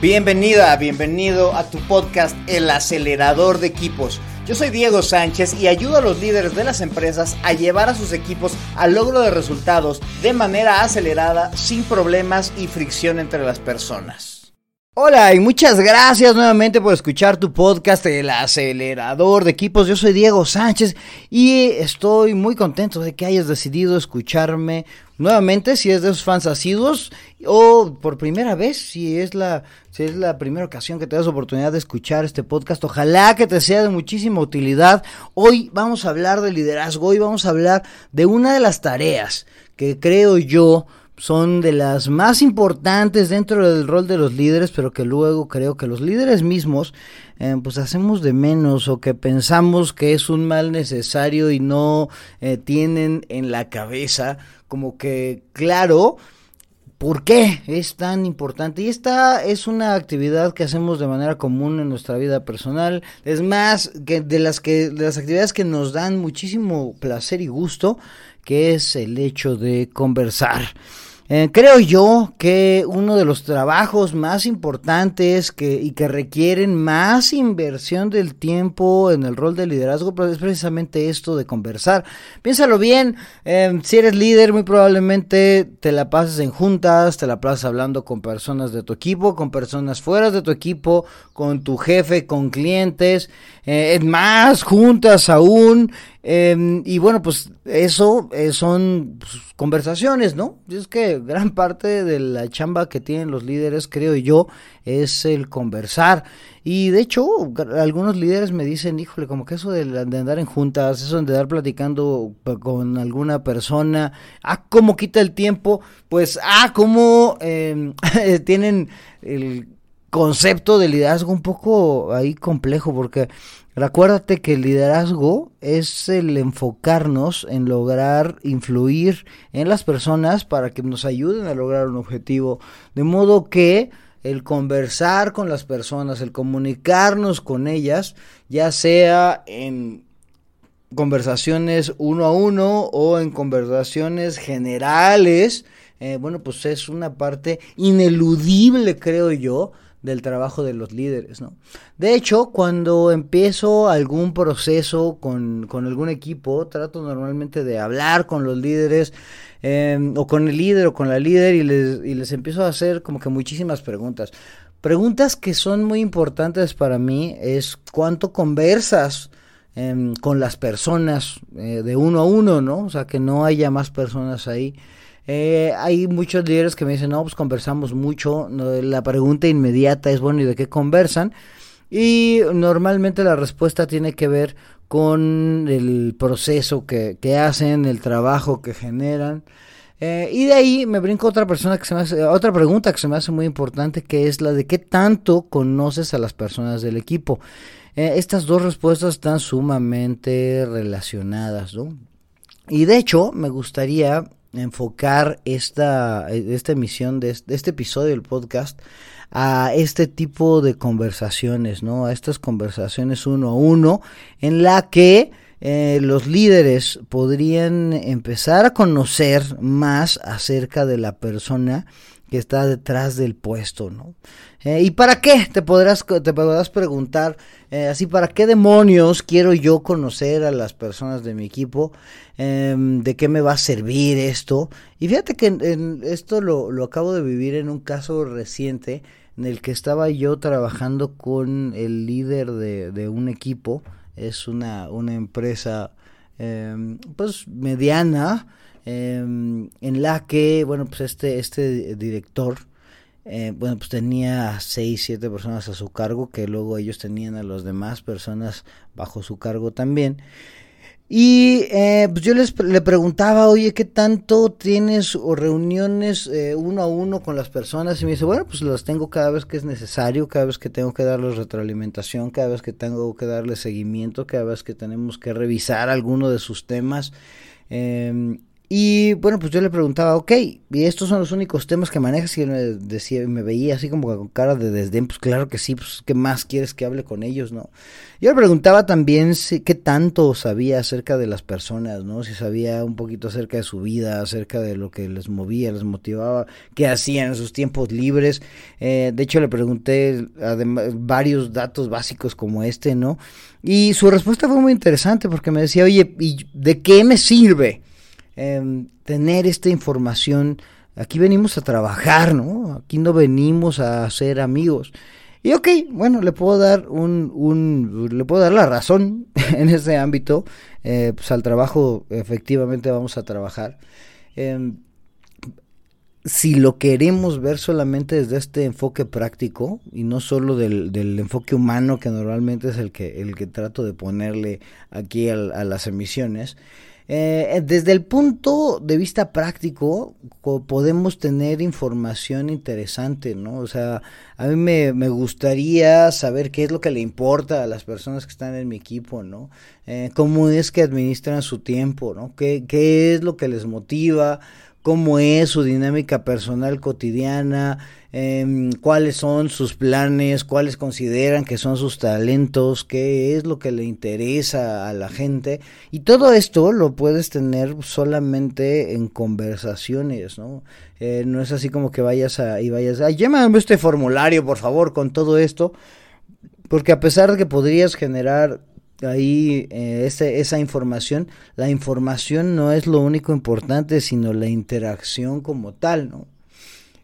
Bienvenida, bienvenido a tu podcast El acelerador de equipos. Yo soy Diego Sánchez y ayudo a los líderes de las empresas a llevar a sus equipos al logro de resultados de manera acelerada, sin problemas y fricción entre las personas. Hola y muchas gracias nuevamente por escuchar tu podcast El acelerador de equipos. Yo soy Diego Sánchez y estoy muy contento de que hayas decidido escucharme nuevamente si es de esos fans asiduos o por primera vez si es la si es la primera ocasión que te das oportunidad de escuchar este podcast. Ojalá que te sea de muchísima utilidad. Hoy vamos a hablar de liderazgo, hoy vamos a hablar de una de las tareas que creo yo son de las más importantes dentro del rol de los líderes, pero que luego creo que los líderes mismos eh, pues hacemos de menos o que pensamos que es un mal necesario y no eh, tienen en la cabeza como que claro ¿Por qué es tan importante? Y esta es una actividad que hacemos de manera común en nuestra vida personal. Es más, que de las que de las actividades que nos dan muchísimo placer y gusto, que es el hecho de conversar. Eh, creo yo que uno de los trabajos más importantes que, y que requieren más inversión del tiempo en el rol de liderazgo es precisamente esto de conversar. Piénsalo bien, em, si eres líder muy probablemente te la pases en juntas, te la pasas hablando con personas de tu equipo, con personas fuera de tu equipo, con tu jefe, con clientes, eh, más juntas aún. Em, y bueno, pues eso eh, son pues, conversaciones, ¿no? Es que gran parte de la chamba que tienen los líderes, creo yo, es el conversar. Y de hecho, algunos líderes me dicen, híjole, como que eso de, andar en juntas, eso de andar platicando con alguna persona, ah, cómo quita el tiempo, pues, ah, cómo em, tienen el concepto de liderazgo un poco ahí complejo, porque Recuérdate que el liderazgo es el enfocarnos en lograr influir en las personas para que nos ayuden a lograr un objetivo. De modo que el conversar con las personas, el comunicarnos con ellas, ya sea en conversaciones uno a uno o en conversaciones generales, eh, bueno, pues es una parte ineludible, creo yo, del trabajo de los líderes, ¿no? De hecho, cuando empiezo algún proceso con, algún equipo, trato normalmente de hablar con los líderes em, o con el líder o con la líder y les, y les empiezo a hacer como que muchísimas preguntas. Preguntas que son muy importantes para mí es cuánto conversas em, con las personas eh, de uno a uno, ¿no? O sea, que no haya más personas ahí. Eh, hay muchos líderes que me dicen, no, pues conversamos mucho. la pregunta inmediata es, bueno, ¿y de qué conversan? Y normalmente la respuesta tiene que ver con el proceso que, que hacen, el trabajo que generan. Eh, y de ahí me brinco otra persona que se me hace, otra pregunta que se me hace muy importante, que es la de qué tanto conoces a las personas del equipo. Eh, estas dos respuestas están sumamente relacionadas, ¿no? Y de hecho, me gustaría enfocar esta, esta emisión de este, este, episodio del podcast a este tipo de conversaciones, ¿no? A estas conversaciones uno a uno en la que eh, los líderes podrían empezar a conocer más acerca de la persona que está detrás del puesto, ¿no? Eh, ¿Y para qué? Te podrás, te podrás preguntar, eh, así, ¿para qué demonios quiero yo conocer a las personas de mi equipo? Em, ¿De qué me va a servir esto? Y fíjate que en, esto lo, lo, acabo de vivir en un caso reciente en el que estaba yo trabajando con el líder de, de un equipo, es una, una empresa em, pues mediana, em, en la que, bueno, pues este, este director, eh, bueno, pues tenía seis, siete personas a su cargo, que luego ellos tenían a las demás personas bajo su cargo también. Y eh, pues yo les le preguntaba, oye, ¿qué tanto tienes o reuniones eh, uno a uno con las personas? Y me dice, bueno, pues las tengo cada vez que es necesario, cada vez que tengo que darles retroalimentación, cada vez que tengo que darles seguimiento, cada vez que tenemos que revisar alguno de sus temas. Eh, Y bueno, pues yo le preguntaba, ok, ¿y estos son los únicos temas que manejas? Y él me decía, me veía así como con cara de desdén, pues claro que sí, pues ¿qué más quieres que hable con ellos, no? Yo le preguntaba también si, qué tanto sabía acerca de las personas, ¿no? Si sabía un poquito acerca de su vida, acerca de lo que les movía, les motivaba, qué hacían en sus tiempos libres. Eh, de hecho, le pregunté varios datos básicos como este, ¿no? Y su respuesta fue muy interesante porque me decía, oye, ¿y de qué me sirve? Em, tener esta información. Aquí venimos a trabajar, ¿no? Aquí no venimos a ser amigos. Y ok, bueno, le puedo dar un, un le puedo dar la razón en ese ámbito. Eh, pues al trabajo efectivamente vamos a trabajar. Em, si lo queremos ver solamente desde este enfoque práctico y no solo del, del, enfoque humano que normalmente es el que, el que trato de ponerle aquí a las emisiones, eh, desde el punto de vista práctico, podemos tener información interesante, ¿no? O sea, a mí me, gustaría saber qué es lo que le importa a las personas que están en mi equipo, ¿no? Eh, cómo es que administran su tiempo, ¿no? ¿Qué, qué es lo que les motiva? Cómo es su dinámica personal cotidiana, em, cuáles son sus planes, cuáles consideran que son sus talentos, qué es lo que le interesa a la gente. Y todo esto lo puedes tener solamente en conversaciones, ¿no? Eh, no es así como que vayas a, y vayas a, llémame este formulario, por favor, con todo esto. Porque a pesar de que podrías generar ahí eh, esa información, la información no es lo único importante, sino la interacción como tal, ¿no?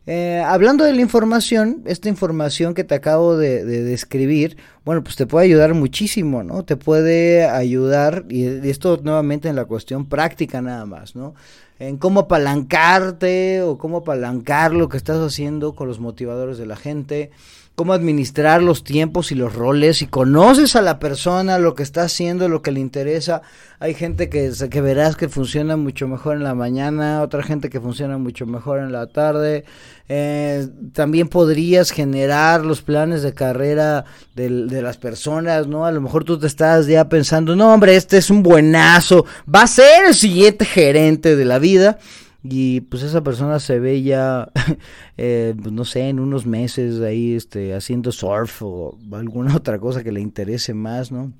Eh, hablando de la información, esta información que te acabo de, describir, bueno, pues te puede ayudar muchísimo, ¿no? Te puede ayudar, y esto nuevamente en la cuestión práctica nada más, ¿no? En cómo apalancarte o cómo apalancar lo que estás haciendo con los motivadores de la gente, cómo administrar los tiempos y los roles, si conoces a la persona, lo que está haciendo, lo que le interesa. Hay gente que, que verás que funciona mucho mejor en la mañana, otra gente que funciona mucho mejor en la tarde. Eh, también podrías generar los planes de carrera de, de, las personas, ¿no? A lo mejor tú te estás ya pensando, no, hombre, este es un buenazo, va a ser el siguiente gerente de la vida y pues esa persona se ve ya, eh, pues, no sé, en unos meses ahí este, haciendo surf o alguna otra cosa que le interese más, ¿no?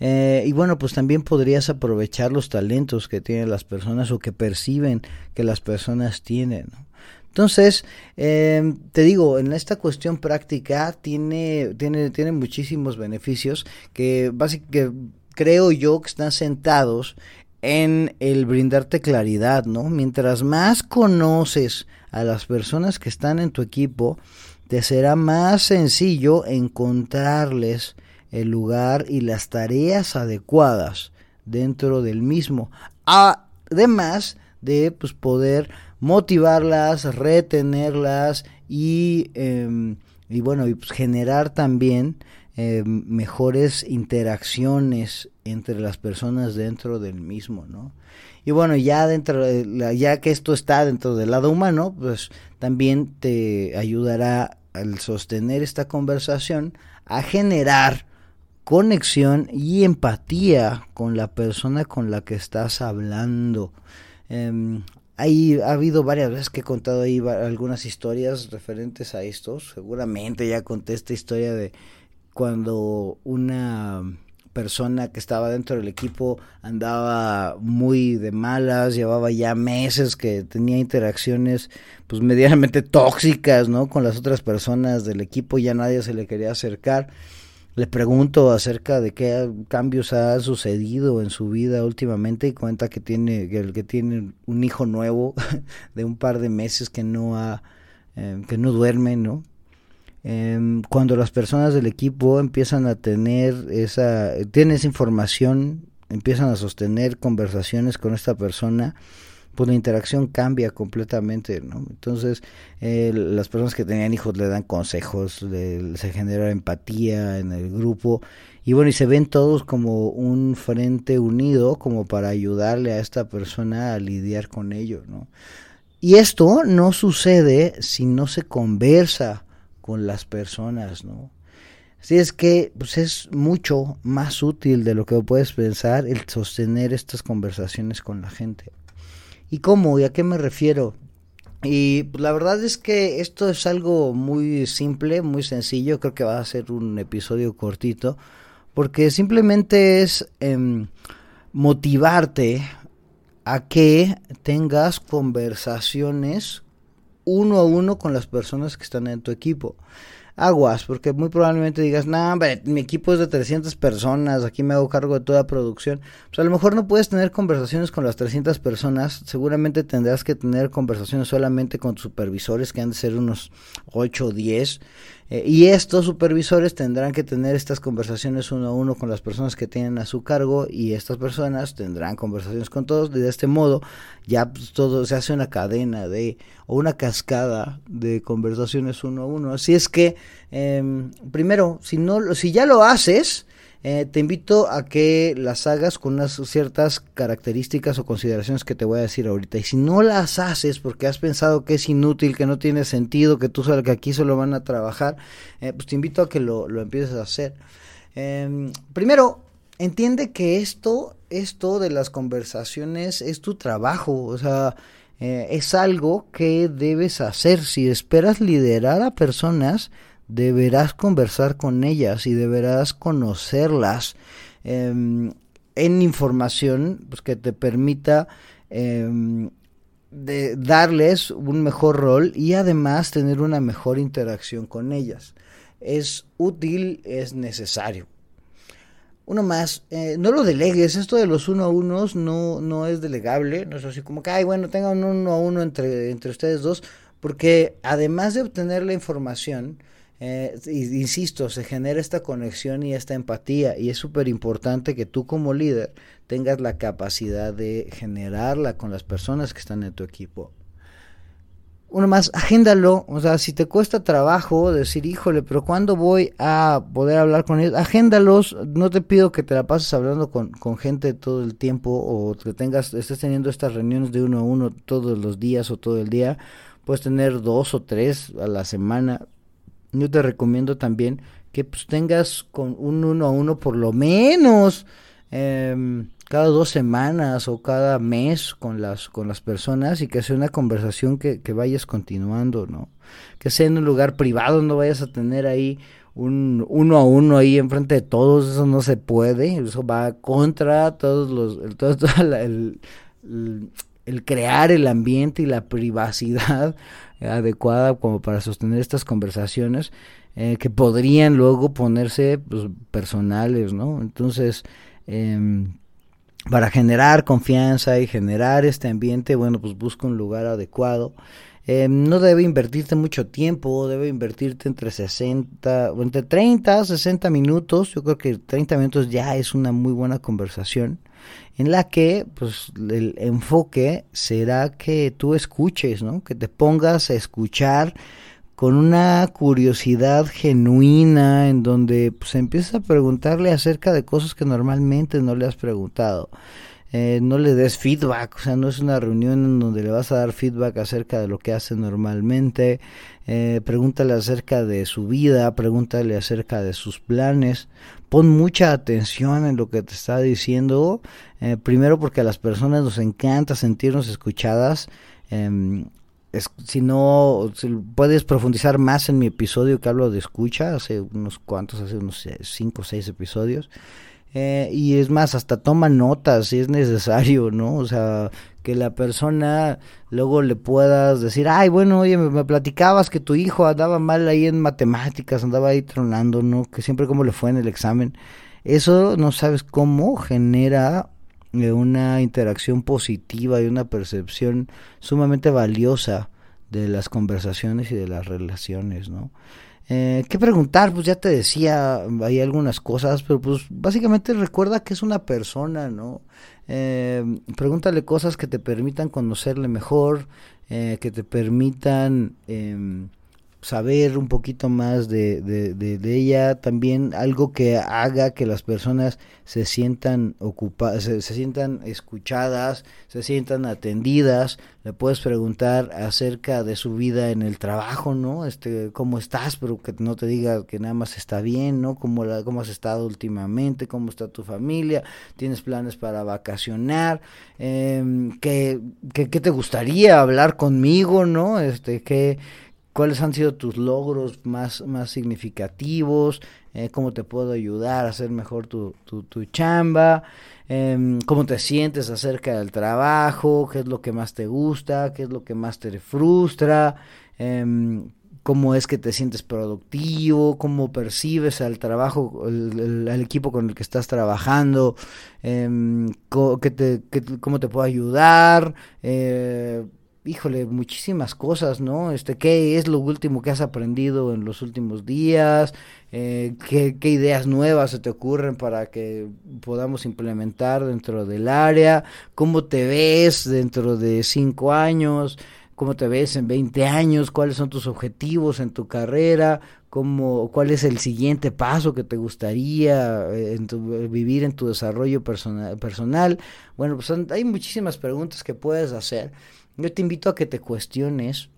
Eh, y bueno, pues también podrías aprovechar los talentos que tienen las personas o que perciben que las personas tienen. ¿no? Entonces, eh, te digo, en esta cuestión práctica tiene, tiene, tiene muchísimos beneficios que básicamente creo yo que están sentados en el brindarte claridad, ¿no? Mientras más conoces a las personas que están en tu equipo, te será más sencillo encontrarles el lugar y las tareas adecuadas dentro del mismo. Además de pues, poder motivarlas, retenerlas y, em, y bueno, y pues, generar también eh, mejores interacciones entre las personas dentro del mismo, ¿no? Y bueno, ya dentro de ya que esto está dentro del lado humano, pues también te ayudará al sostener esta conversación a generar conexión y empatía con la persona con la que estás hablando. Eh, ha habido varias veces que he contado ahí algunas historias referentes a esto. Seguramente ya conté esta historia de cuando una persona que estaba dentro del equipo andaba muy de malas, llevaba ya meses que tenía interacciones pues medianamente tóxicas, ¿no? Con las otras personas del equipo, ya nadie se le quería acercar. Le pregunto acerca de qué cambios ha sucedido en su vida últimamente y cuenta que tiene que, que tiene un hijo nuevo de un par de meses que no ha eh, que no duerme, ¿no? Em, cuando las personas del equipo empiezan a tener esa, tienen esa información, empiezan a sostener conversaciones con esta persona, pues la interacción cambia completamente, ¿no? Entonces, eh, las personas que tenían hijos le dan consejos, se genera empatía en el grupo y bueno, y se ven todos como un frente unido como para ayudarle a esta persona a lidiar con ello, ¿no? Y esto no sucede si no se conversa con las personas, ¿no? Así es que pues es mucho más útil de lo que puedes pensar el sostener estas conversaciones con la gente. ¿Y cómo? ¿Y a qué me refiero? Y pues, la verdad es que esto es algo muy simple, muy sencillo, creo que va a ser un episodio cortito, porque simplemente es em, motivarte a que tengas conversaciones uno a uno con las personas que están en tu equipo aguas, porque muy probablemente digas, no, mi equipo es de 300 personas, aquí me hago cargo de toda producción. Pues a lo mejor no puedes tener conversaciones con las 300 personas, seguramente tendrás que tener conversaciones solamente con tus supervisores, que han de ser unos 8 o 10. Eh, y estos supervisores tendrán que tener estas conversaciones uno a uno con las personas que tienen a su cargo y estas personas tendrán conversaciones con todos. de este modo ya pues, todo se hace una cadena de o una cascada de conversaciones uno a uno. Así es que em, primero, si no, si ya lo haces, eh, te invito a que las hagas con unas ciertas características o consideraciones que te voy a decir ahorita. Y si no las haces porque has pensado que es inútil, que no tiene sentido, que tú que aquí solo van a trabajar, eh, pues te invito a que lo, empieces a hacer. Em, primero, entiende que esto, esto de las conversaciones es tu trabajo, o sea, eh, es algo que debes hacer. Si esperas liderar a personas, deberás conversar con ellas y deberás conocerlas em, en información pues, que te permita em, de darles un mejor rol y además tener una mejor interacción con ellas. Es útil, es necesario. Uno más, eh, no lo delegues, esto de los uno a unos no, no es delegable, no es así como que, ay, bueno, tengan un uno a uno entre, entre ustedes dos, porque además de obtener la información, eh, insisto, se genera esta conexión y esta empatía y es súper importante que tú como líder tengas la capacidad de generarla con las personas que están en tu equipo. Uno más, agéndalo, o sea, si te cuesta trabajo decir, híjole, pero ¿cuándo voy a poder hablar con ellos? Agéndalos, no te pido que te la pases hablando con, con gente todo el tiempo o que tengas, estés teniendo estas reuniones de uno a uno todos los días o todo el día, puedes tener dos o tres a la semana, yo te recomiendo también que pues, tengas con un uno a uno por lo menos em, cada dos semanas o cada mes con las con las personas y que sea una conversación que, que vayas continuando, ¿no? Que sea en un lugar privado, no vayas a tener ahí un uno a uno ahí enfrente de todos, eso no se puede, eso va contra todos los, todo, el crear el ambiente y la privacidad adecuada como para sostener estas conversaciones eh, que podrían luego ponerse pues, personales, ¿no? Entonces, em, para generar confianza y generar este ambiente, bueno, pues busca un lugar adecuado. Em, no debe invertirte mucho tiempo, debe invertirte entre 60, entre 30 60 minutos. Yo creo que 30 minutos ya es una muy buena conversación en la que pues el enfoque será que tú escuches, ¿no? Que te pongas a escuchar con una curiosidad genuina en donde pues empiezas a preguntarle acerca de cosas que normalmente no le has preguntado. Eh, no le des feedback, o sea, no es una reunión en donde le vas a dar feedback acerca de lo que hace normalmente, eh, pregúntale acerca de su vida, pregúntale acerca de sus planes, pon mucha atención en lo que te está diciendo, eh, primero porque a las personas nos encanta sentirnos escuchadas, em, si no, puedes profundizar más en mi episodio que hablo de escucha, hace unos cuantos, hace unos 5 o 6 episodios, eh, y es más, hasta toma notas si es necesario, ¿no? O sea, que la persona luego le puedas decir, ay, bueno, oye, me, platicabas que tu hijo andaba mal ahí en matemáticas, andaba ahí tronando, ¿no? Que siempre como le fue en el examen. Eso no sabes cómo genera eh, una interacción positiva y una percepción sumamente valiosa de las conversaciones y de las relaciones, ¿no? Eh, ¿Qué preguntar? Pues ya te decía, hay algunas cosas, pero pues básicamente recuerda que es una persona, ¿no? Eh, pregúntale cosas que te permitan conocerle mejor, eh, que te permitan em, saber un poquito más de, de, de, ella, también algo que haga que las personas se sientan ocupadas, se, sientan escuchadas, se sientan atendidas, le puedes preguntar acerca de su vida en el trabajo, ¿no? Este, cómo estás, pero que no te diga que nada más está bien, ¿no? Cómo, la, cómo has estado últimamente, cómo está tu familia, tienes planes para vacacionar, eh, ¿qué, qué, te gustaría hablar conmigo, ¿no? Este, qué cuáles han sido tus logros más, más significativos, eh, cómo te puedo ayudar a hacer mejor tu, tu, chamba, eh, cómo te sientes acerca del trabajo, qué es lo que más te gusta, qué es lo que más te frustra, eh, cómo es que te sientes productivo, cómo percibes al trabajo, el, equipo con el que estás trabajando, cómo, que te, cómo te puedo ayudar, eh, híjole, muchísimas cosas, ¿no? Este, ¿qué es lo último que has aprendido en los últimos días? Eh, ¿qué, ¿qué, ideas nuevas se te ocurren para que podamos implementar dentro del área? ¿Cómo te ves dentro de cinco años? ¿Cómo te ves en 20 años? ¿Cuáles son tus objetivos en tu carrera? ¿Cómo, ¿Cuál es el siguiente paso que te gustaría eh, en tu, vivir en tu desarrollo personal, personal? Bueno, pues hay muchísimas preguntas que puedes hacer yo te invito a que te cuestiones,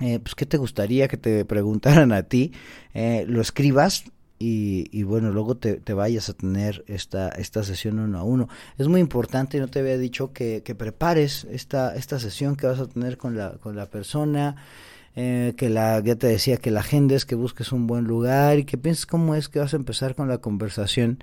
eh, pues, ¿qué te gustaría que te preguntaran a ti? Eh, lo escribas y, y, bueno, luego te, te, vayas a tener esta, esta sesión uno a uno. Es muy importante, no te había dicho que, que prepares esta, esta sesión que vas a tener con la, con la persona, eh, que la, ya te decía, que la agendes, que busques un buen lugar y que pienses cómo es que vas a empezar con la conversación.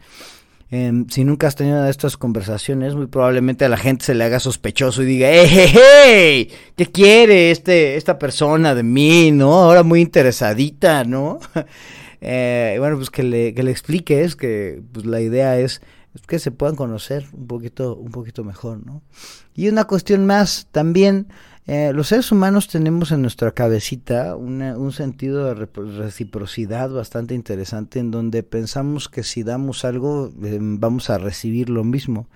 Eh, si nunca has tenido estas conversaciones, muy probablemente a la gente se le haga sospechoso y diga, ¡Hey, hey, hey! ¿Qué quiere este, esta persona de mí, no? Ahora muy interesadita, ¿no? eh, bueno, pues que le, que le expliques que pues, la idea es que se puedan conocer un poquito, un poquito mejor, ¿no? Y una cuestión más, también eh, los seres humanos tenemos en nuestra cabecita una, un sentido de reciprocidad bastante interesante en donde pensamos que si damos algo eh, vamos a recibir lo mismo.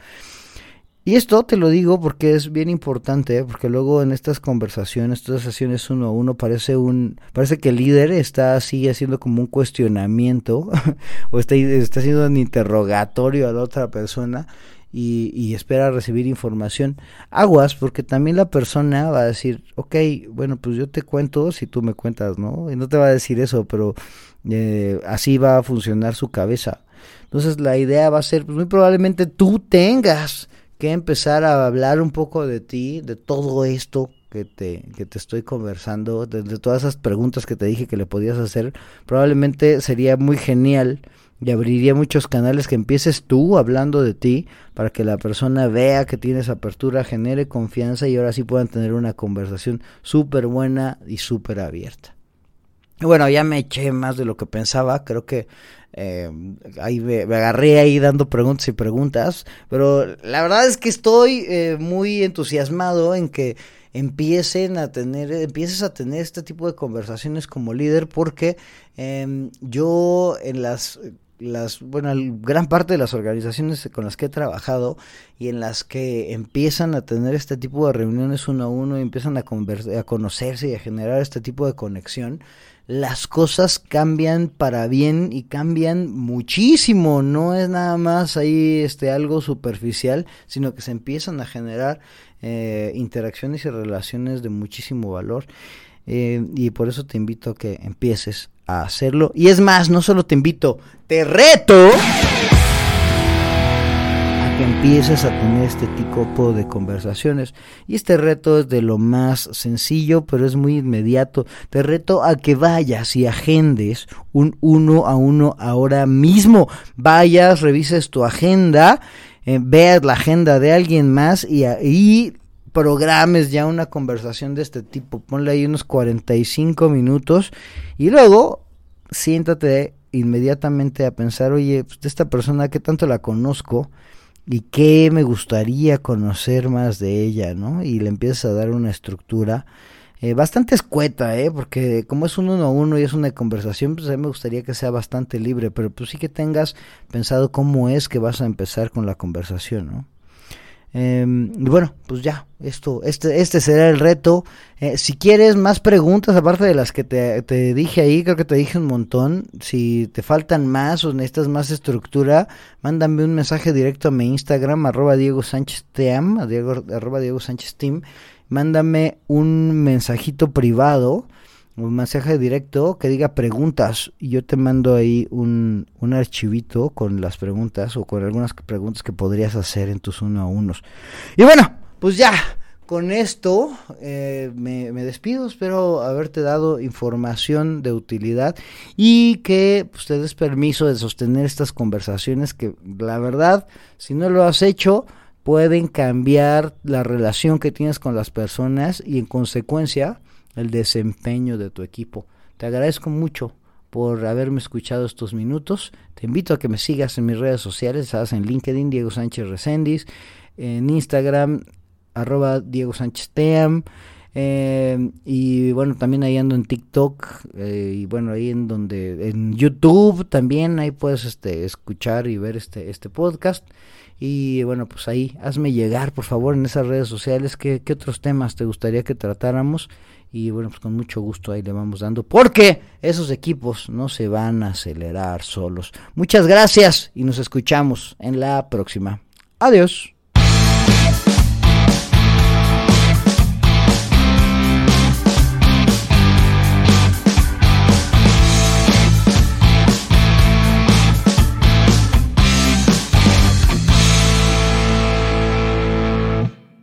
Y esto te lo digo porque es bien importante, porque luego en estas conversaciones, estas sesiones uno a uno, parece un, parece que el líder está así haciendo como un cuestionamiento, o está, está haciendo un interrogatorio a la otra persona, y, y, espera recibir información. Aguas, porque también la persona va a decir, ok, bueno, pues yo te cuento si tú me cuentas, ¿no? Y no te va a decir eso, pero eh, así va a funcionar su cabeza. Entonces la idea va a ser, pues muy probablemente tú tengas que empezar a hablar un poco de ti, de todo esto que te, que te estoy conversando, de, todas esas preguntas que te dije que le podías hacer, probablemente sería muy genial y abriría muchos canales que empieces tú hablando de ti para que la persona vea que tienes apertura, genere confianza y ahora sí puedan tener una conversación súper buena y súper abierta. Bueno, ya me eché más de lo que pensaba, creo que eh, ahí me, agarré ahí dando preguntas y preguntas, pero la verdad es que estoy eh, muy entusiasmado en que empiecen a tener, empieces a tener este tipo de conversaciones como líder porque eh, yo en las las, bueno, gran parte de las organizaciones con las que he trabajado y en las que empiezan a tener este tipo de reuniones uno a uno y empiezan a, a conocerse y a generar este tipo de conexión, las cosas cambian para bien y cambian muchísimo. No es nada más ahí este algo superficial, sino que se empiezan a generar eh, interacciones y relaciones de muchísimo valor. Eh, y por eso te invito a que empieces a hacerlo. Y es más, no solo te invito, te reto empieces a tener este tipo de conversaciones. Y este reto es de lo más sencillo, pero es muy inmediato. Te reto a que vayas y agendes un uno a uno ahora mismo. Vayas, revises tu agenda. Eh, veas la agenda de alguien más y, y programes ya una conversación de este tipo, ponle ahí unos 45 minutos y luego siéntate inmediatamente a pensar, oye, pues, esta persona, ¿qué tanto la conozco? ¿Y qué me gustaría conocer más de ella, no? Y le empiezas a dar una estructura eh, bastante escueta, ¿eh? Porque como es un uno a uno y es una conversación, pues a mí me gustaría que sea bastante libre, pero pues sí que tengas pensado cómo es que vas a empezar con la conversación, ¿no? Em, y bueno, pues ya, esto, este, este será el reto. Eh, si quieres más preguntas, aparte de las que te, te, dije ahí, creo que te dije un montón. Si te faltan más o necesitas más estructura, mándame un mensaje directo a mi Instagram, arroba Diego Sánchez Team, arroba Diego Sánchez Team. Mándame un mensajito privado un mensaje directo que diga preguntas y yo te mando ahí un, un archivito con las preguntas o con algunas preguntas que podrías hacer en tus uno a unos. Y bueno, pues ya, con esto eh, me, me, despido, espero haberte dado información de utilidad y que pues, te des permiso de sostener estas conversaciones que la verdad, si no lo has hecho, pueden cambiar la relación que tienes con las personas y en consecuencia el desempeño de tu equipo. Te agradezco mucho por haberme escuchado estos minutos. Te invito a que me sigas en mis redes sociales, estás en LinkedIn, Diego Sánchez Recendis, en Instagram, arroba Diego Sánchez Team. Eh, y bueno, también ahí ando en TikTok eh, y bueno, ahí en donde, en YouTube también, ahí puedes este, escuchar y ver este, este podcast. Y bueno, pues ahí hazme llegar, por favor, en esas redes sociales, qué, qué otros temas te gustaría que tratáramos y bueno, pues con mucho gusto ahí le vamos dando, porque esos equipos no se van a acelerar solos. Muchas gracias y nos escuchamos en la próxima. Adiós.